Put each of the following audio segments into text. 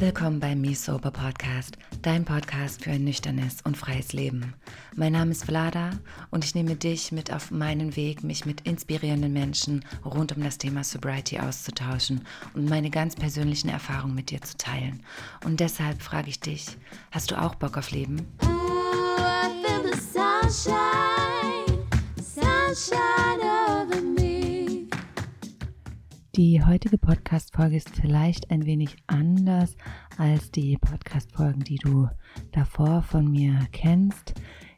Willkommen beim Me Sober Podcast, dein Podcast für ein nüchternes und freies Leben. Mein Name ist Vlada und ich nehme dich mit auf meinen Weg, mich mit inspirierenden Menschen rund um das Thema Sobriety auszutauschen und meine ganz persönlichen Erfahrungen mit dir zu teilen. Und deshalb frage ich dich, hast du auch Bock auf Leben? Ooh, I feel the sunshine, sunshine Die heutige Podcast-Folge ist vielleicht ein wenig anders als die Podcast-Folgen, die du davor von mir kennst.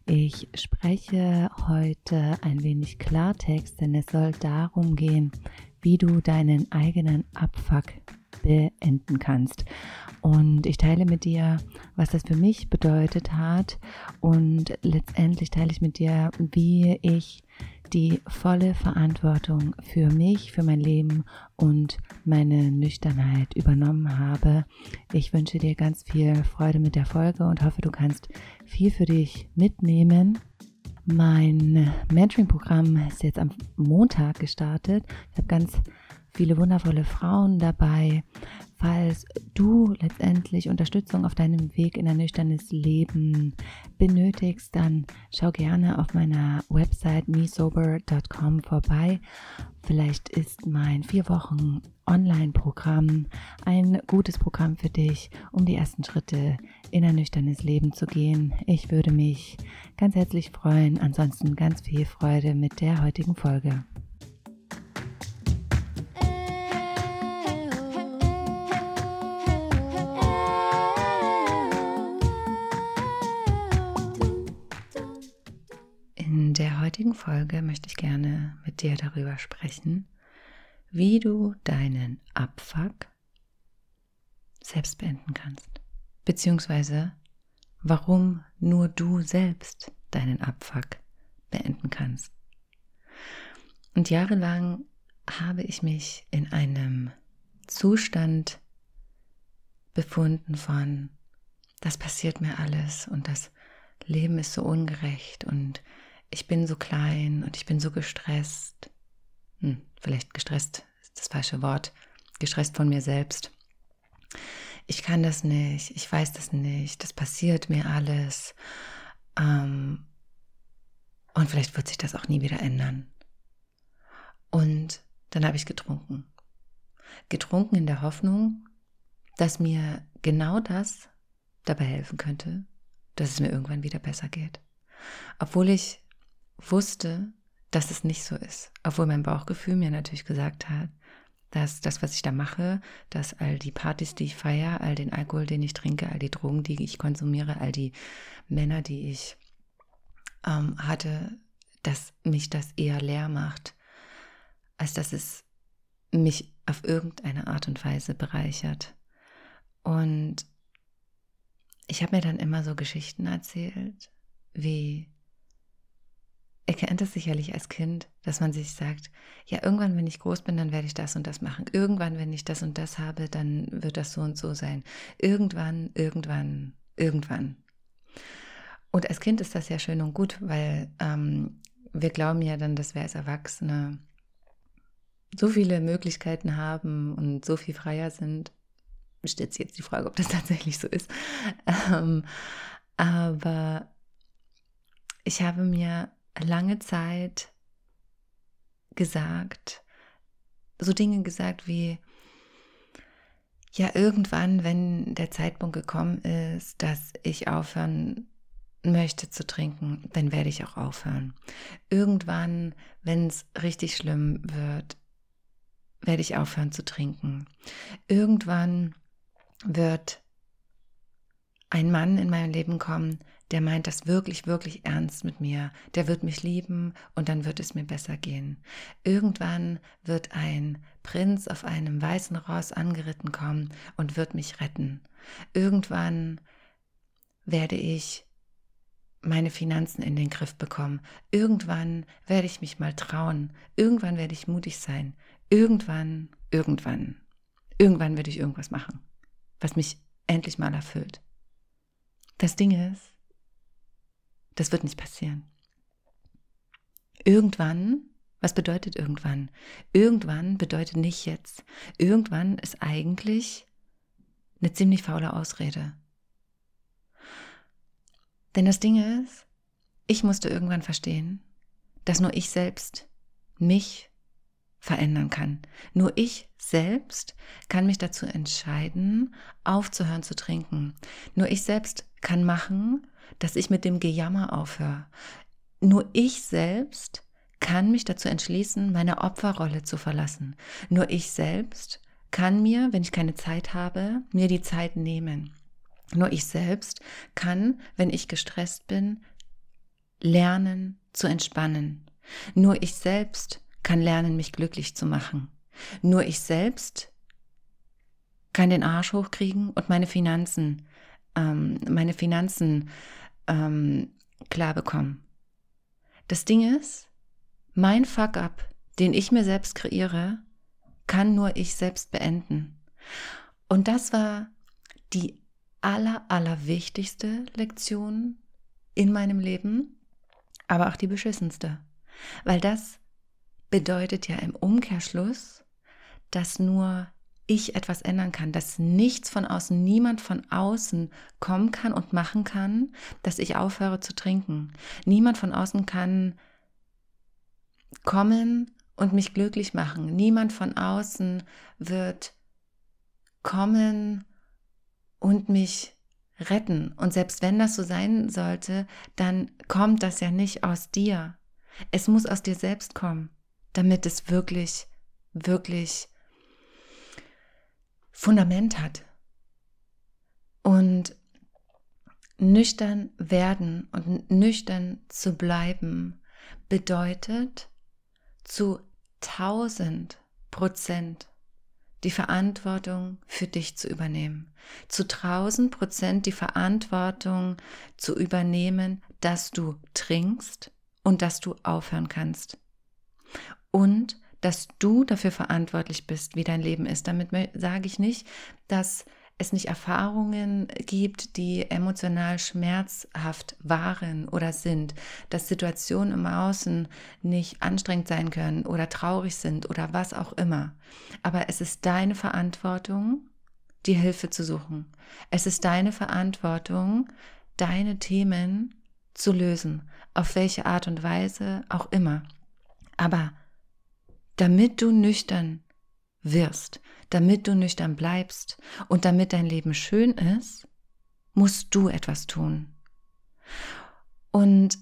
Ich spreche heute ein wenig Klartext, denn es soll darum gehen, wie du deinen eigenen Abfuck beenden kannst. Und ich teile mit dir, was das für mich bedeutet hat und letztendlich teile ich mit dir, wie ich die volle Verantwortung für mich, für mein Leben und meine Nüchternheit übernommen habe. Ich wünsche dir ganz viel Freude mit der Folge und hoffe, du kannst viel für dich mitnehmen. Mein Mentoring-Programm ist jetzt am Montag gestartet. Ich habe ganz viele wundervolle Frauen dabei. Falls du letztendlich Unterstützung auf deinem Weg in ein nüchternes Leben benötigst, dann schau gerne auf meiner Website mesober.com vorbei. Vielleicht ist mein vier Wochen Online-Programm ein gutes Programm für dich, um die ersten Schritte in ein nüchternes Leben zu gehen. Ich würde mich ganz herzlich freuen. Ansonsten ganz viel Freude mit der heutigen Folge. Heutigen Folge möchte ich gerne mit dir darüber sprechen, wie du deinen Abfuck selbst beenden kannst. Beziehungsweise warum nur du selbst deinen Abfuck beenden kannst. Und jahrelang habe ich mich in einem Zustand befunden von, das passiert mir alles und das Leben ist so ungerecht und ich bin so klein und ich bin so gestresst. Hm, vielleicht gestresst ist das falsche Wort. Gestresst von mir selbst. Ich kann das nicht, ich weiß das nicht, das passiert mir alles. Ähm, und vielleicht wird sich das auch nie wieder ändern. Und dann habe ich getrunken. Getrunken in der Hoffnung, dass mir genau das dabei helfen könnte, dass es mir irgendwann wieder besser geht. Obwohl ich wusste, dass es nicht so ist. Obwohl mein Bauchgefühl mir natürlich gesagt hat, dass das, was ich da mache, dass all die Partys, die ich feiere, all den Alkohol, den ich trinke, all die Drogen, die ich konsumiere, all die Männer, die ich ähm, hatte, dass mich das eher leer macht, als dass es mich auf irgendeine Art und Weise bereichert. Und ich habe mir dann immer so Geschichten erzählt, wie Ihr kennt es sicherlich als Kind, dass man sich sagt, ja, irgendwann, wenn ich groß bin, dann werde ich das und das machen. Irgendwann, wenn ich das und das habe, dann wird das so und so sein. Irgendwann, irgendwann, irgendwann. Und als Kind ist das ja schön und gut, weil ähm, wir glauben ja dann, dass wir als Erwachsene so viele Möglichkeiten haben und so viel freier sind. Stellt sich jetzt die Frage, ob das tatsächlich so ist. Ähm, aber ich habe mir lange Zeit gesagt, so Dinge gesagt wie, ja, irgendwann, wenn der Zeitpunkt gekommen ist, dass ich aufhören möchte zu trinken, dann werde ich auch aufhören. Irgendwann, wenn es richtig schlimm wird, werde ich aufhören zu trinken. Irgendwann wird ein Mann in mein Leben kommen, der meint das wirklich, wirklich ernst mit mir, der wird mich lieben und dann wird es mir besser gehen. Irgendwann wird ein Prinz auf einem weißen Ross angeritten kommen und wird mich retten. Irgendwann werde ich meine Finanzen in den Griff bekommen. Irgendwann werde ich mich mal trauen. Irgendwann werde ich mutig sein. Irgendwann, irgendwann, irgendwann werde ich irgendwas machen, was mich endlich mal erfüllt. Das Ding ist, das wird nicht passieren. Irgendwann Was bedeutet irgendwann? Irgendwann bedeutet nicht jetzt. Irgendwann ist eigentlich eine ziemlich faule Ausrede. Denn das Ding ist, ich musste irgendwann verstehen, dass nur ich selbst mich verändern kann. Nur ich selbst kann mich dazu entscheiden, aufzuhören zu trinken. Nur ich selbst kann machen, dass ich mit dem Gejammer aufhöre. Nur ich selbst kann mich dazu entschließen, meine Opferrolle zu verlassen. Nur ich selbst kann mir, wenn ich keine Zeit habe, mir die Zeit nehmen. Nur ich selbst kann, wenn ich gestresst bin, lernen zu entspannen. Nur ich selbst kann lernen, mich glücklich zu machen. Nur ich selbst kann den Arsch hochkriegen und meine Finanzen, ähm, meine Finanzen ähm, klar bekommen. Das Ding ist, mein Fuck-up, den ich mir selbst kreiere, kann nur ich selbst beenden. Und das war die aller, aller wichtigste Lektion in meinem Leben, aber auch die beschissenste. Weil das bedeutet ja im Umkehrschluss, dass nur ich etwas ändern kann, dass nichts von außen, niemand von außen kommen kann und machen kann, dass ich aufhöre zu trinken. Niemand von außen kann kommen und mich glücklich machen. Niemand von außen wird kommen und mich retten. Und selbst wenn das so sein sollte, dann kommt das ja nicht aus dir. Es muss aus dir selbst kommen, damit es wirklich, wirklich Fundament hat. Und nüchtern werden und nüchtern zu bleiben bedeutet zu 1000 Prozent die Verantwortung für dich zu übernehmen. Zu 1000 Prozent die Verantwortung zu übernehmen, dass du trinkst und dass du aufhören kannst. Und dass du dafür verantwortlich bist, wie dein Leben ist. Damit sage ich nicht, dass es nicht Erfahrungen gibt, die emotional schmerzhaft waren oder sind, dass Situationen im Außen nicht anstrengend sein können oder traurig sind oder was auch immer. Aber es ist deine Verantwortung, die Hilfe zu suchen. Es ist deine Verantwortung, deine Themen zu lösen, auf welche Art und Weise auch immer. Aber damit du nüchtern wirst, damit du nüchtern bleibst und damit dein Leben schön ist, musst du etwas tun. Und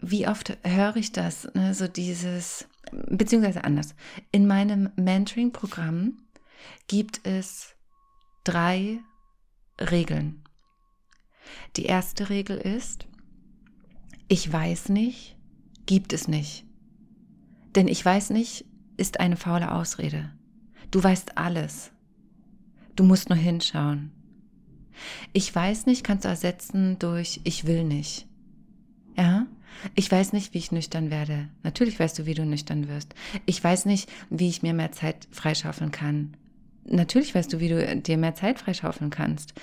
wie oft höre ich das, ne, so dieses, beziehungsweise anders. In meinem Mentoring-Programm gibt es drei Regeln. Die erste Regel ist, ich weiß nicht, gibt es nicht. Denn ich weiß nicht, ist eine faule Ausrede. Du weißt alles. Du musst nur hinschauen. Ich weiß nicht kannst du ersetzen durch ich will nicht. Ja? Ich weiß nicht, wie ich nüchtern werde. Natürlich weißt du, wie du nüchtern wirst. Ich weiß nicht, wie ich mir mehr Zeit freischaufeln kann. Natürlich weißt du, wie du dir mehr Zeit freischaufeln kannst.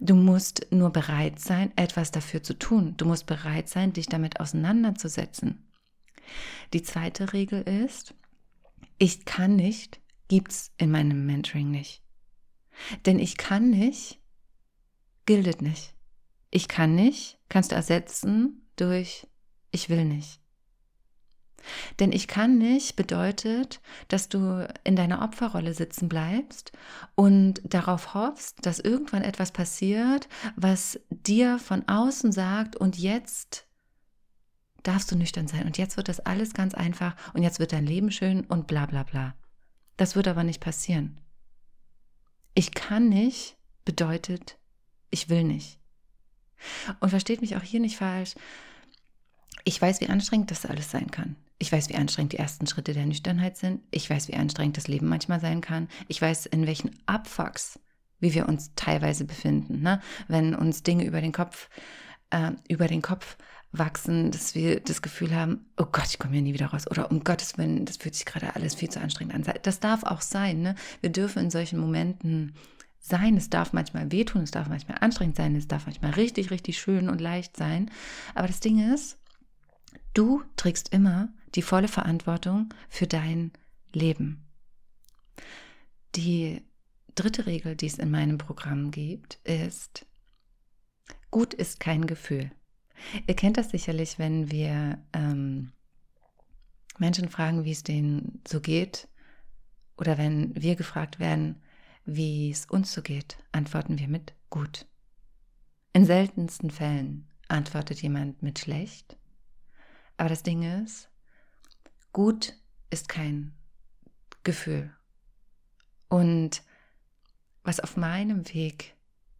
Du musst nur bereit sein, etwas dafür zu tun. Du musst bereit sein, dich damit auseinanderzusetzen. Die zweite Regel ist, ich kann nicht, gibt's in meinem Mentoring nicht. Denn ich kann nicht, gildet nicht. Ich kann nicht, kannst du ersetzen durch ich will nicht. Denn ich kann nicht bedeutet, dass du in deiner Opferrolle sitzen bleibst und darauf hoffst, dass irgendwann etwas passiert, was dir von außen sagt und jetzt darfst du nüchtern sein und jetzt wird das alles ganz einfach und jetzt wird dein Leben schön und bla bla bla. Das wird aber nicht passieren. Ich kann nicht bedeutet, ich will nicht. Und versteht mich auch hier nicht falsch. Ich weiß, wie anstrengend das alles sein kann. Ich weiß, wie anstrengend die ersten Schritte der Nüchternheit sind. Ich weiß, wie anstrengend das Leben manchmal sein kann. Ich weiß, in welchen Abfucks, wie wir uns teilweise befinden, ne? wenn uns Dinge über den Kopf, äh, über den Kopf wachsen, dass wir das Gefühl haben, oh Gott, ich komme hier nie wieder raus. Oder um Gottes Willen, das fühlt sich gerade alles viel zu anstrengend an. Das darf auch sein. Ne? Wir dürfen in solchen Momenten sein. Es darf manchmal wehtun, es darf manchmal anstrengend sein, es darf manchmal richtig, richtig schön und leicht sein. Aber das Ding ist, du trägst immer die volle Verantwortung für dein Leben. Die dritte Regel, die es in meinem Programm gibt, ist, gut ist kein Gefühl. Ihr kennt das sicherlich, wenn wir ähm, Menschen fragen, wie es denen so geht, oder wenn wir gefragt werden, wie es uns so geht, antworten wir mit gut. In seltensten Fällen antwortet jemand mit schlecht. Aber das Ding ist, gut ist kein Gefühl. Und was auf meinem Weg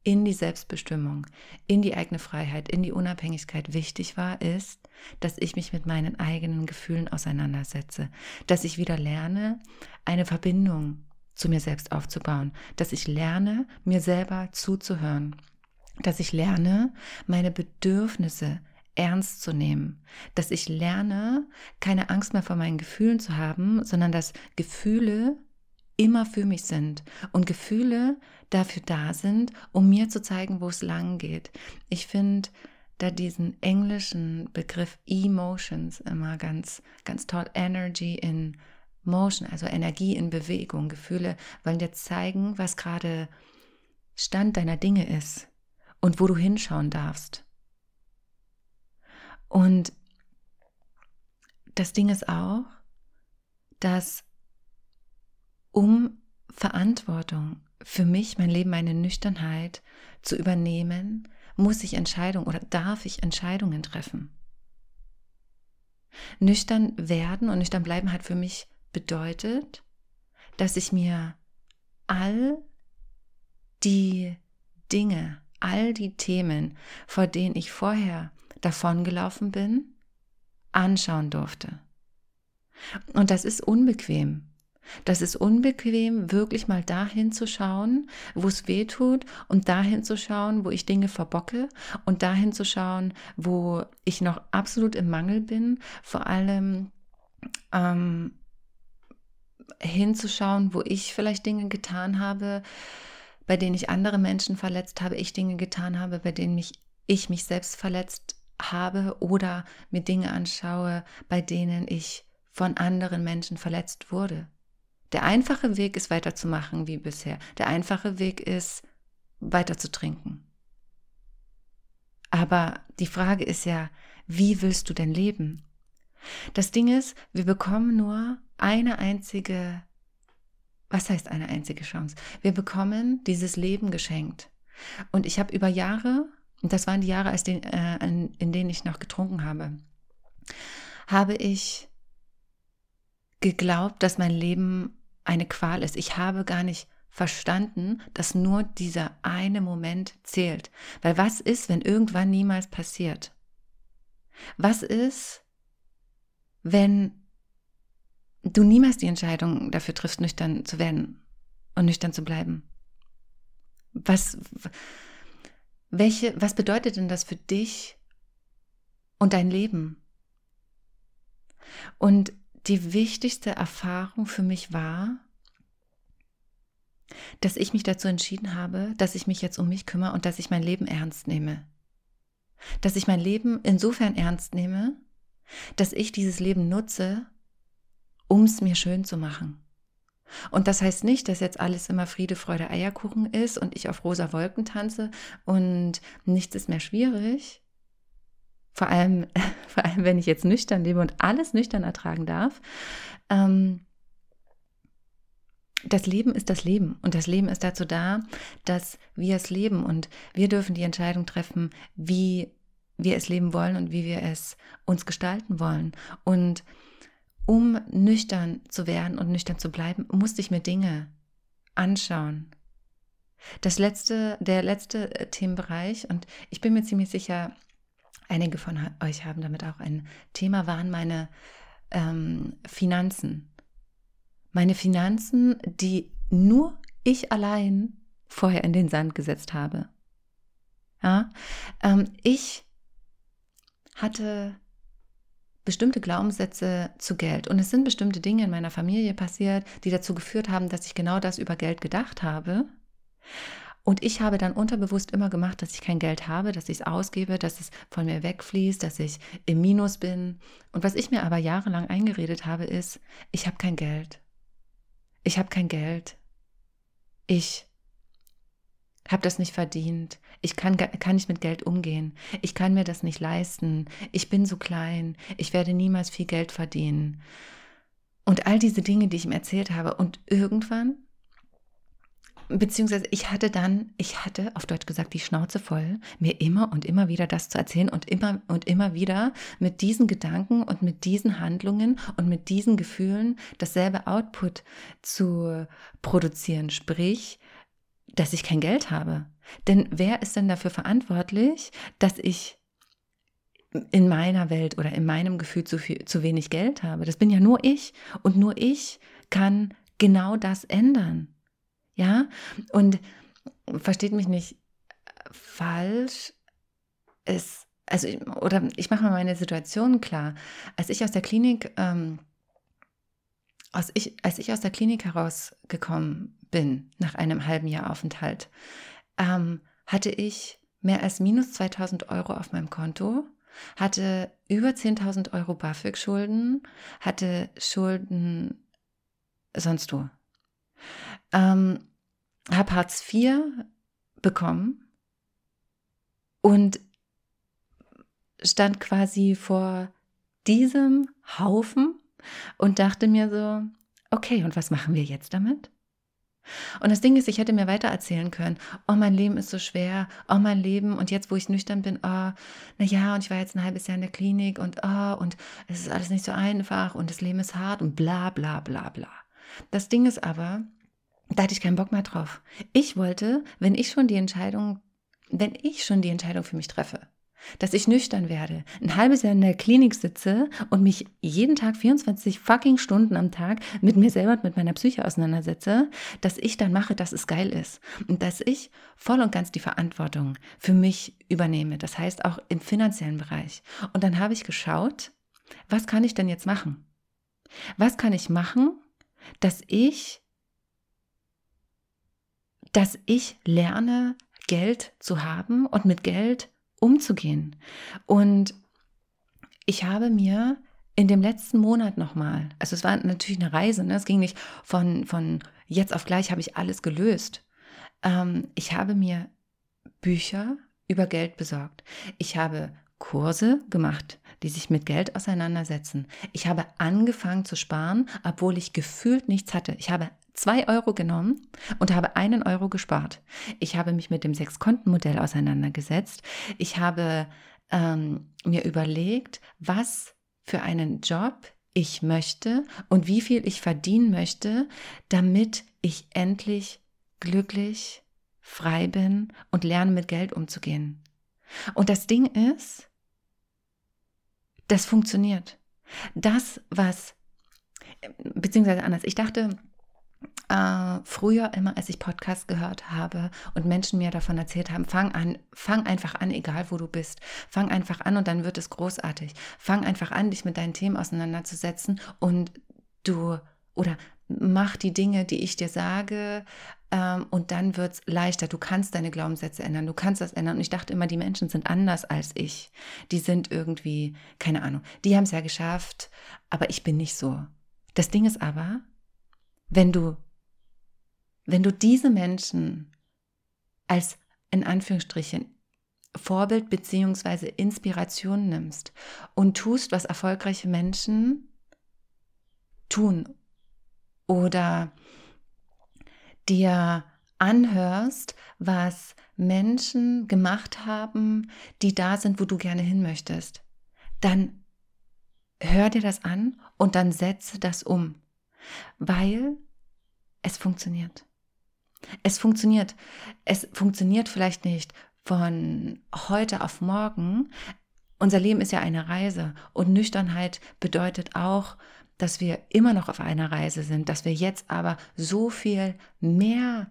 in die Selbstbestimmung, in die eigene Freiheit, in die Unabhängigkeit wichtig war, ist, dass ich mich mit meinen eigenen Gefühlen auseinandersetze, dass ich wieder lerne, eine Verbindung zu mir selbst aufzubauen, dass ich lerne, mir selber zuzuhören, dass ich lerne, meine Bedürfnisse ernst zu nehmen, dass ich lerne, keine Angst mehr vor meinen Gefühlen zu haben, sondern dass Gefühle immer für mich sind und Gefühle dafür da sind, um mir zu zeigen, wo es lang geht. Ich finde da diesen englischen Begriff Emotions immer ganz, ganz toll. Energy in Motion, also Energie in Bewegung. Gefühle wollen dir zeigen, was gerade Stand deiner Dinge ist und wo du hinschauen darfst. Und das Ding ist auch, dass um Verantwortung für mich, mein Leben, meine Nüchternheit zu übernehmen, muss ich Entscheidungen oder darf ich Entscheidungen treffen. Nüchtern werden und nüchtern bleiben hat für mich bedeutet, dass ich mir all die Dinge, all die Themen, vor denen ich vorher davongelaufen bin, anschauen durfte. Und das ist unbequem. Das ist unbequem, wirklich mal dahin zu schauen, wo es weh tut und dahin zu schauen, wo ich Dinge verbocke und dahin zu schauen, wo ich noch absolut im Mangel bin, vor allem ähm, hinzuschauen, wo ich vielleicht Dinge getan habe, bei denen ich andere Menschen verletzt habe, ich Dinge getan habe, bei denen mich, ich mich selbst verletzt habe oder mir Dinge anschaue, bei denen ich von anderen Menschen verletzt wurde. Der einfache Weg ist weiterzumachen wie bisher. Der einfache Weg ist weiter zu trinken. Aber die Frage ist ja, wie willst du denn leben? Das Ding ist, wir bekommen nur eine einzige, was heißt eine einzige Chance? Wir bekommen dieses Leben geschenkt. Und ich habe über Jahre, und das waren die Jahre, als den, äh, in denen ich noch getrunken habe, habe ich geglaubt, dass mein Leben eine Qual ist. Ich habe gar nicht verstanden, dass nur dieser eine Moment zählt. Weil was ist, wenn irgendwann niemals passiert? Was ist, wenn du niemals die Entscheidung dafür triffst, nüchtern zu werden und nüchtern zu bleiben? Was, welche, was bedeutet denn das für dich und dein Leben? Und die wichtigste Erfahrung für mich war, dass ich mich dazu entschieden habe, dass ich mich jetzt um mich kümmere und dass ich mein Leben ernst nehme. Dass ich mein Leben insofern ernst nehme, dass ich dieses Leben nutze, um es mir schön zu machen. Und das heißt nicht, dass jetzt alles immer Friede, Freude, Eierkuchen ist und ich auf rosa Wolken tanze und nichts ist mehr schwierig, vor allem, vor allem, wenn ich jetzt nüchtern lebe und alles nüchtern ertragen darf. Ähm, das Leben ist das Leben und das Leben ist dazu da, dass wir es leben und wir dürfen die Entscheidung treffen, wie wir es leben wollen und wie wir es uns gestalten wollen. Und um nüchtern zu werden und nüchtern zu bleiben, musste ich mir Dinge anschauen. Das letzte, der letzte Themenbereich, und ich bin mir ziemlich sicher, einige von euch haben damit auch ein Thema, waren meine ähm, Finanzen. Meine Finanzen, die nur ich allein vorher in den Sand gesetzt habe. Ja, ähm, ich hatte bestimmte Glaubenssätze zu Geld. Und es sind bestimmte Dinge in meiner Familie passiert, die dazu geführt haben, dass ich genau das über Geld gedacht habe. Und ich habe dann unterbewusst immer gemacht, dass ich kein Geld habe, dass ich es ausgebe, dass es von mir wegfließt, dass ich im Minus bin. Und was ich mir aber jahrelang eingeredet habe, ist, ich habe kein Geld. Ich habe kein Geld. Ich habe das nicht verdient. Ich kann, kann nicht mit Geld umgehen. Ich kann mir das nicht leisten. Ich bin so klein. Ich werde niemals viel Geld verdienen. Und all diese Dinge, die ich ihm erzählt habe. Und irgendwann beziehungsweise ich hatte dann, ich hatte auf Deutsch gesagt die Schnauze voll, mir immer und immer wieder das zu erzählen und immer und immer wieder mit diesen Gedanken und mit diesen Handlungen und mit diesen Gefühlen dasselbe Output zu produzieren, sprich, dass ich kein Geld habe. Denn wer ist denn dafür verantwortlich, dass ich in meiner Welt oder in meinem Gefühl zu, viel, zu wenig Geld habe? Das bin ja nur ich und nur ich kann genau das ändern. Ja, und versteht mich nicht falsch, es, also, oder ich mache mal meine Situation klar. Als ich aus der Klinik, ähm, als, ich, als ich aus der Klinik herausgekommen bin, nach einem halben Jahr Aufenthalt, ähm, hatte ich mehr als minus 2000 Euro auf meinem Konto, hatte über 10.000 Euro BAföG-Schulden, hatte Schulden sonst wo. Ähm, habe Hartz IV bekommen und stand quasi vor diesem Haufen und dachte mir so, okay, und was machen wir jetzt damit? Und das Ding ist, ich hätte mir weiter erzählen können, oh, mein Leben ist so schwer, oh, mein Leben, und jetzt, wo ich nüchtern bin, oh, na ja, und ich war jetzt ein halbes Jahr in der Klinik und oh, und es ist alles nicht so einfach und das Leben ist hart und bla, bla, bla, bla. Das Ding ist aber, da hatte ich keinen Bock mehr drauf. Ich wollte, wenn ich schon die Entscheidung, wenn ich schon die Entscheidung für mich treffe, dass ich nüchtern werde, ein halbes Jahr in der Klinik sitze und mich jeden Tag 24 fucking Stunden am Tag mit mir selber und mit meiner Psyche auseinandersetze, dass ich dann mache, dass es geil ist und dass ich voll und ganz die Verantwortung für mich übernehme. Das heißt auch im finanziellen Bereich. Und dann habe ich geschaut, was kann ich denn jetzt machen? Was kann ich machen, dass ich dass ich lerne, Geld zu haben und mit Geld umzugehen. Und ich habe mir in dem letzten Monat nochmal, also es war natürlich eine Reise, ne? es ging nicht von, von jetzt auf gleich habe ich alles gelöst. Ähm, ich habe mir Bücher über Geld besorgt. Ich habe Kurse gemacht, die sich mit Geld auseinandersetzen. Ich habe angefangen zu sparen, obwohl ich gefühlt nichts hatte. Ich habe zwei Euro genommen und habe einen Euro gespart. Ich habe mich mit dem Sechs-Konten-Modell auseinandergesetzt. Ich habe ähm, mir überlegt, was für einen Job ich möchte und wie viel ich verdienen möchte, damit ich endlich glücklich, frei bin und lerne mit Geld umzugehen. Und das Ding ist, das funktioniert. Das, was, beziehungsweise anders, ich dachte, äh, früher immer, als ich Podcasts gehört habe und Menschen mir davon erzählt haben, fang an, fang einfach an, egal wo du bist. Fang einfach an und dann wird es großartig. Fang einfach an, dich mit deinen Themen auseinanderzusetzen und du oder mach die Dinge, die ich dir sage, ähm, und dann wird es leichter. Du kannst deine Glaubenssätze ändern, du kannst das ändern. Und ich dachte immer, die Menschen sind anders als ich. Die sind irgendwie, keine Ahnung, die haben es ja geschafft, aber ich bin nicht so. Das Ding ist aber, wenn du, wenn du diese Menschen als in Anführungsstrichen Vorbild beziehungsweise Inspiration nimmst und tust, was erfolgreiche Menschen tun oder dir anhörst, was Menschen gemacht haben, die da sind, wo du gerne hin möchtest, dann hör dir das an und dann setze das um weil es funktioniert. Es funktioniert. Es funktioniert vielleicht nicht von heute auf morgen. Unser Leben ist ja eine Reise und Nüchternheit bedeutet auch, dass wir immer noch auf einer Reise sind, dass wir jetzt aber so viel mehr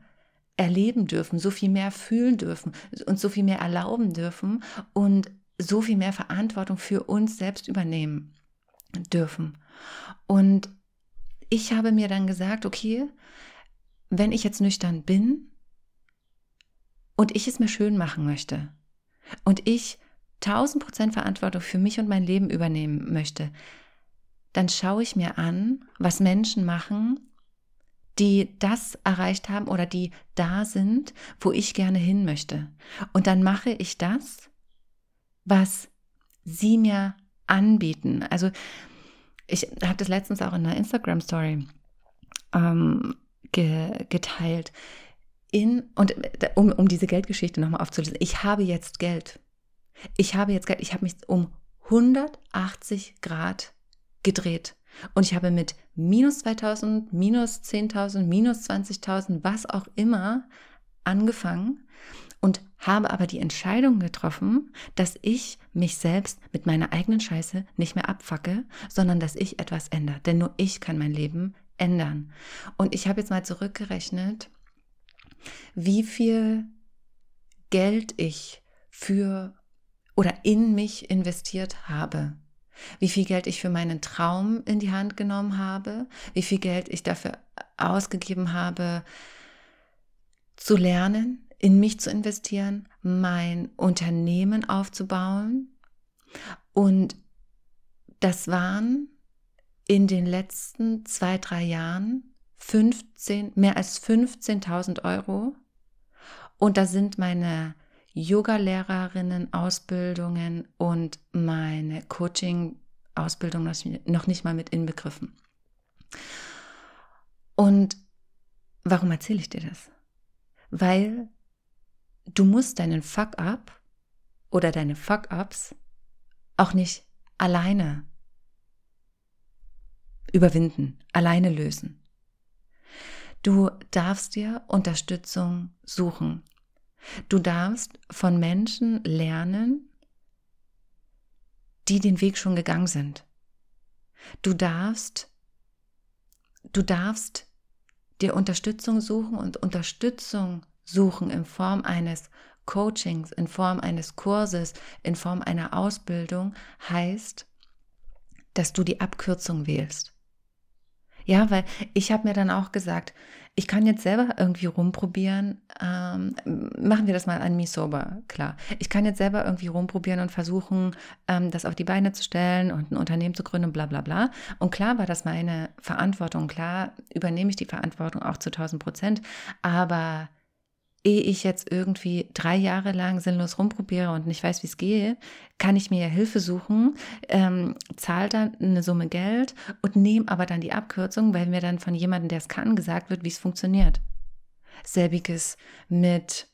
erleben dürfen, so viel mehr fühlen dürfen, und so viel mehr erlauben dürfen und so viel mehr Verantwortung für uns selbst übernehmen dürfen. Und ich habe mir dann gesagt, okay, wenn ich jetzt nüchtern bin, und ich es mir schön machen möchte und ich 1000 Prozent Verantwortung für mich und mein Leben übernehmen möchte, dann schaue ich mir an, was Menschen machen, die das erreicht haben oder die da sind, wo ich gerne hin möchte. Und dann mache ich das, was sie mir anbieten. Also ich habe das letztens auch in einer Instagram-Story ähm, ge geteilt. In, und um, um diese Geldgeschichte nochmal aufzulösen, ich habe jetzt Geld. Ich habe jetzt Geld. Ich habe mich um 180 Grad gedreht. Und ich habe mit minus 2000, minus 10.000, minus 20.000, was auch immer angefangen und habe aber die Entscheidung getroffen, dass ich mich selbst mit meiner eigenen Scheiße nicht mehr abfacke, sondern dass ich etwas ändere. Denn nur ich kann mein Leben ändern. Und ich habe jetzt mal zurückgerechnet, wie viel Geld ich für oder in mich investiert habe. Wie viel Geld ich für meinen Traum in die Hand genommen habe, wie viel Geld ich dafür ausgegeben habe, zu lernen, in mich zu investieren, mein Unternehmen aufzubauen. Und das waren in den letzten zwei, drei Jahren 15, mehr als 15.000 Euro. Und da sind meine Yoga-Lehrerinnen, Ausbildungen und meine Coaching-Ausbildung noch nicht mal mit inbegriffen. Und warum erzähle ich dir das? Weil du musst deinen Fuck-up oder deine Fuck-ups auch nicht alleine überwinden, alleine lösen. Du darfst dir Unterstützung suchen. Du darfst von Menschen lernen, die den Weg schon gegangen sind. Du darfst, du darfst dir Unterstützung suchen und Unterstützung suchen in Form eines Coachings, in Form eines Kurses, in Form einer Ausbildung heißt, dass du die Abkürzung wählst. Ja, weil ich habe mir dann auch gesagt, ich kann jetzt selber irgendwie rumprobieren. Ähm, machen wir das mal an Misoba, klar. Ich kann jetzt selber irgendwie rumprobieren und versuchen, ähm, das auf die Beine zu stellen und ein Unternehmen zu gründen, bla bla bla. Und klar war das meine Verantwortung. Klar übernehme ich die Verantwortung auch zu 1000 Prozent. Aber ehe ich jetzt irgendwie drei Jahre lang sinnlos rumprobiere und nicht weiß, wie es gehe, kann ich mir ja Hilfe suchen, ähm, zahle dann eine Summe Geld und nehme aber dann die Abkürzung, weil mir dann von jemandem, der es kann, gesagt wird, wie es funktioniert. Selbiges mit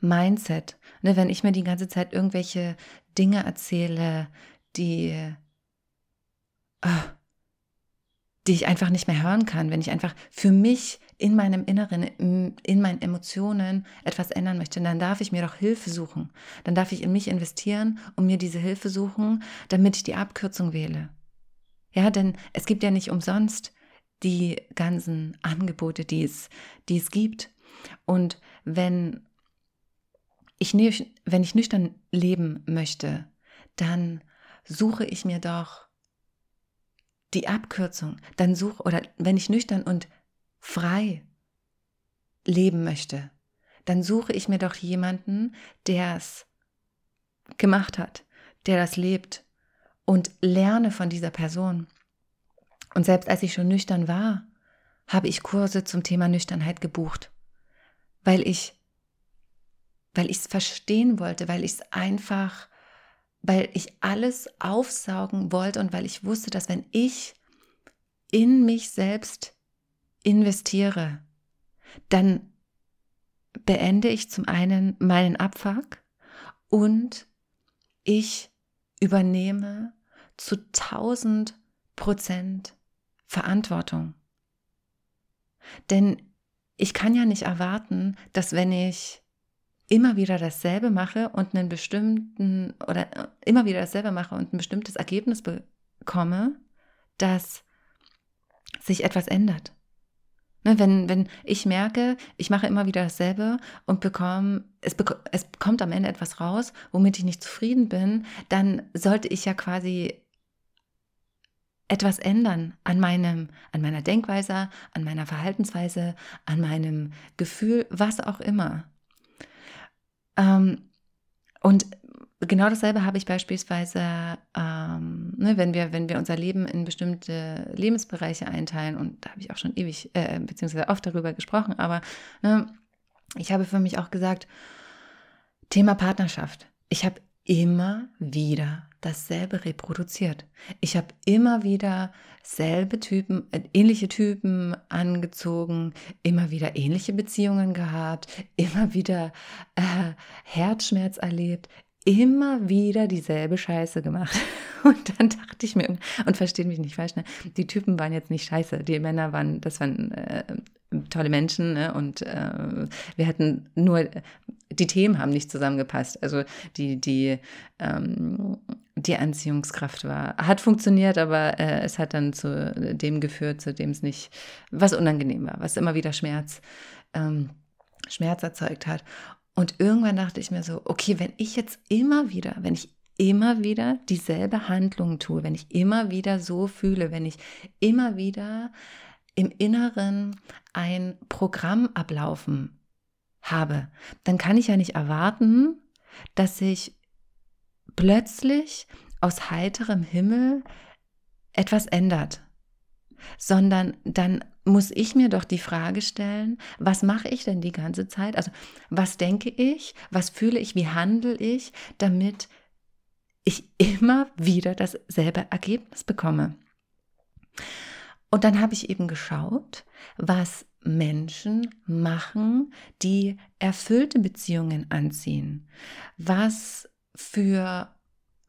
Mindset. Ne, wenn ich mir die ganze Zeit irgendwelche Dinge erzähle, die, oh, die ich einfach nicht mehr hören kann, wenn ich einfach für mich in meinem Inneren, in meinen Emotionen etwas ändern möchte, dann darf ich mir doch Hilfe suchen. Dann darf ich in mich investieren und mir diese Hilfe suchen, damit ich die Abkürzung wähle. Ja, denn es gibt ja nicht umsonst die ganzen Angebote, die es, die es gibt. Und wenn ich, wenn ich nüchtern leben möchte, dann suche ich mir doch die Abkürzung. Dann suche, oder wenn ich nüchtern und frei leben möchte, dann suche ich mir doch jemanden, der es gemacht hat, der das lebt und lerne von dieser Person. Und selbst als ich schon nüchtern war, habe ich Kurse zum Thema Nüchternheit gebucht, weil ich weil ich es verstehen wollte, weil ich es einfach, weil ich alles aufsaugen wollte und weil ich wusste, dass wenn ich in mich selbst investiere, dann beende ich zum einen meinen Abfuck und ich übernehme zu 1000 Prozent Verantwortung. Denn ich kann ja nicht erwarten, dass wenn ich immer wieder dasselbe mache und einen bestimmten oder immer wieder dasselbe mache und ein bestimmtes Ergebnis bekomme, dass sich etwas ändert. Ne, wenn, wenn ich merke, ich mache immer wieder dasselbe und bekomme, es, beko es kommt am Ende etwas raus, womit ich nicht zufrieden bin, dann sollte ich ja quasi etwas ändern an meinem, an meiner Denkweise, an meiner Verhaltensweise, an meinem Gefühl, was auch immer. Ähm, und genau dasselbe habe ich beispielsweise, ähm, ne, wenn, wir, wenn wir unser Leben in bestimmte Lebensbereiche einteilen, und da habe ich auch schon ewig, äh, beziehungsweise oft darüber gesprochen, aber ne, ich habe für mich auch gesagt, Thema Partnerschaft. Ich habe immer wieder dasselbe reproduziert. Ich habe immer wieder selbe Typen, äh, ähnliche Typen angezogen, immer wieder ähnliche Beziehungen gehabt, immer wieder äh, Herzschmerz erlebt, immer wieder dieselbe Scheiße gemacht. Und dann dachte ich mir, und versteht mich nicht falsch, ne? die Typen waren jetzt nicht scheiße, die Männer waren, das waren äh, tolle Menschen ne? und äh, wir hatten nur, die Themen haben nicht zusammengepasst. Also die, die, ähm, die Anziehungskraft war, hat funktioniert, aber äh, es hat dann zu dem geführt, zu dem es nicht, was unangenehm war, was immer wieder Schmerz, ähm, Schmerz erzeugt hat. Und irgendwann dachte ich mir so, okay, wenn ich jetzt immer wieder, wenn ich immer wieder dieselbe Handlung tue, wenn ich immer wieder so fühle, wenn ich immer wieder im Inneren ein Programm ablaufen habe, dann kann ich ja nicht erwarten, dass sich plötzlich aus heiterem Himmel etwas ändert, sondern dann muss ich mir doch die Frage stellen, was mache ich denn die ganze Zeit? Also was denke ich, was fühle ich, wie handle ich, damit ich immer wieder dasselbe Ergebnis bekomme. Und dann habe ich eben geschaut, was Menschen machen, die erfüllte Beziehungen anziehen, was für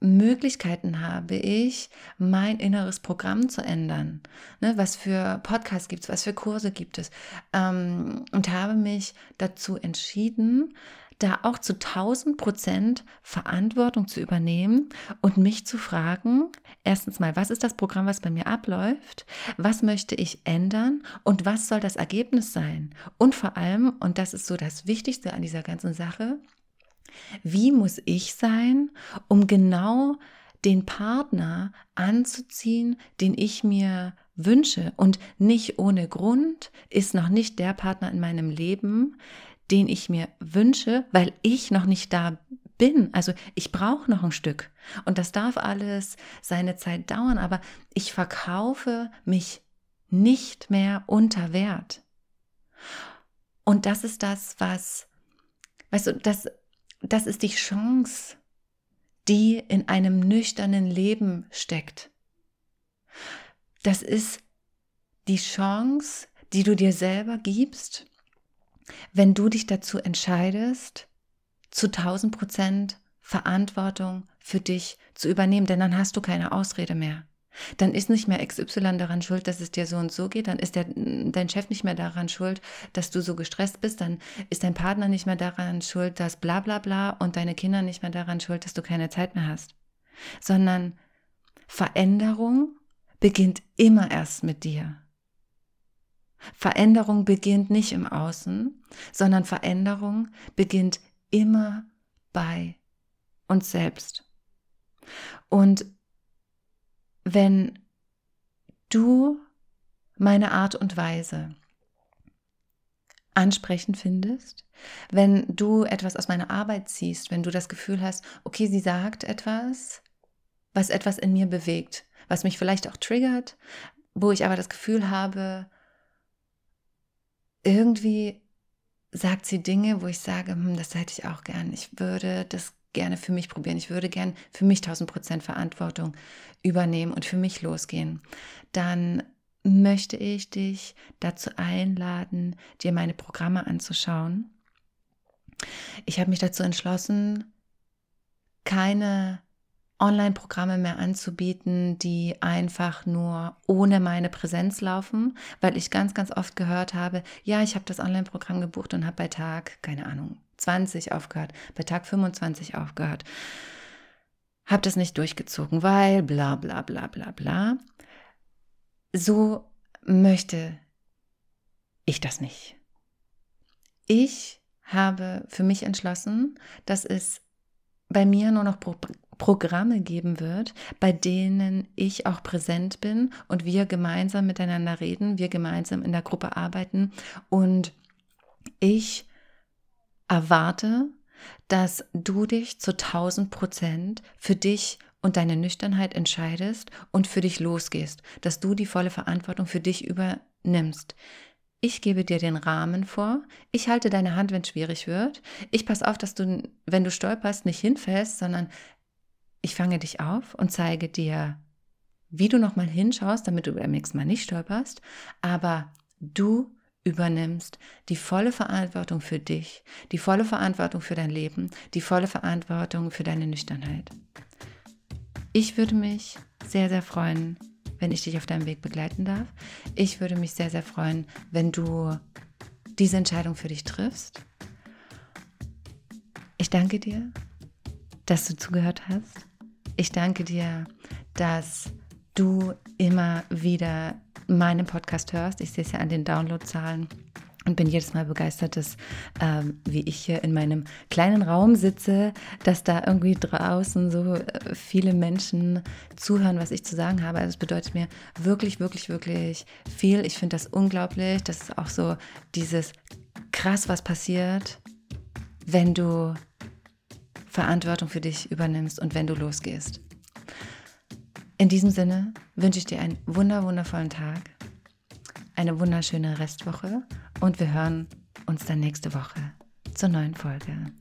Möglichkeiten habe ich, mein inneres Programm zu ändern. Ne, was für Podcasts gibt es, was für Kurse gibt es. Ähm, und habe mich dazu entschieden, da auch zu 1000 Prozent Verantwortung zu übernehmen und mich zu fragen, erstens mal, was ist das Programm, was bei mir abläuft? Was möchte ich ändern? Und was soll das Ergebnis sein? Und vor allem, und das ist so das Wichtigste an dieser ganzen Sache, wie muss ich sein, um genau den Partner anzuziehen, den ich mir wünsche. Und nicht ohne Grund ist noch nicht der Partner in meinem Leben, den ich mir wünsche, weil ich noch nicht da bin. Also ich brauche noch ein Stück. Und das darf alles seine Zeit dauern, aber ich verkaufe mich nicht mehr unter Wert. Und das ist das, was, weißt du, das, das ist die Chance, die in einem nüchternen Leben steckt. Das ist die Chance, die du dir selber gibst, wenn du dich dazu entscheidest, zu 1000 Prozent Verantwortung für dich zu übernehmen, denn dann hast du keine Ausrede mehr. Dann ist nicht mehr XY daran schuld, dass es dir so und so geht. Dann ist der, dein Chef nicht mehr daran schuld, dass du so gestresst bist. Dann ist dein Partner nicht mehr daran schuld, dass bla bla bla und deine Kinder nicht mehr daran schuld, dass du keine Zeit mehr hast. Sondern Veränderung beginnt immer erst mit dir. Veränderung beginnt nicht im Außen, sondern Veränderung beginnt immer bei uns selbst. Und wenn du meine Art und Weise ansprechend findest, wenn du etwas aus meiner Arbeit ziehst, wenn du das Gefühl hast, okay, sie sagt etwas, was etwas in mir bewegt, was mich vielleicht auch triggert, wo ich aber das Gefühl habe, irgendwie sagt sie Dinge, wo ich sage, hm, das hätte ich auch gern. Ich würde das gerne für mich probieren. Ich würde gern für mich 1000 Prozent Verantwortung übernehmen und für mich losgehen. Dann möchte ich dich dazu einladen, dir meine Programme anzuschauen. Ich habe mich dazu entschlossen, keine Online-Programme mehr anzubieten, die einfach nur ohne meine Präsenz laufen, weil ich ganz, ganz oft gehört habe, ja, ich habe das Online-Programm gebucht und habe bei Tag, keine Ahnung, 20 aufgehört, bei Tag 25 aufgehört. Habe das nicht durchgezogen, weil bla bla bla bla bla. So möchte ich das nicht. Ich habe für mich entschlossen, dass es bei mir nur noch Programme geben wird, bei denen ich auch präsent bin und wir gemeinsam miteinander reden, wir gemeinsam in der Gruppe arbeiten und ich erwarte, dass du dich zu 1000 Prozent für dich und deine Nüchternheit entscheidest und für dich losgehst, dass du die volle Verantwortung für dich übernimmst. Ich gebe dir den Rahmen vor. Ich halte deine Hand, wenn es schwierig wird. Ich passe auf, dass du, wenn du stolperst, nicht hinfällst, sondern ich fange dich auf und zeige dir, wie du nochmal hinschaust, damit du beim nächsten Mal nicht stolperst. Aber du übernimmst die volle Verantwortung für dich, die volle Verantwortung für dein Leben, die volle Verantwortung für deine Nüchternheit. Ich würde mich sehr, sehr freuen, wenn ich dich auf deinem Weg begleiten darf. Ich würde mich sehr, sehr freuen, wenn du diese Entscheidung für dich triffst. Ich danke dir, dass du zugehört hast. Ich danke dir, dass du immer wieder meinen Podcast hörst. Ich sehe es ja an den Downloadzahlen und bin jedes Mal begeistert, dass, ähm, wie ich hier in meinem kleinen Raum sitze, dass da irgendwie draußen so äh, viele Menschen zuhören, was ich zu sagen habe. Also es bedeutet mir wirklich, wirklich, wirklich viel. Ich finde das unglaublich. Das ist auch so dieses krass, was passiert, wenn du Verantwortung für dich übernimmst und wenn du losgehst. In diesem Sinne wünsche ich dir einen wunder, wundervollen Tag, eine wunderschöne Restwoche und wir hören uns dann nächste Woche zur neuen Folge.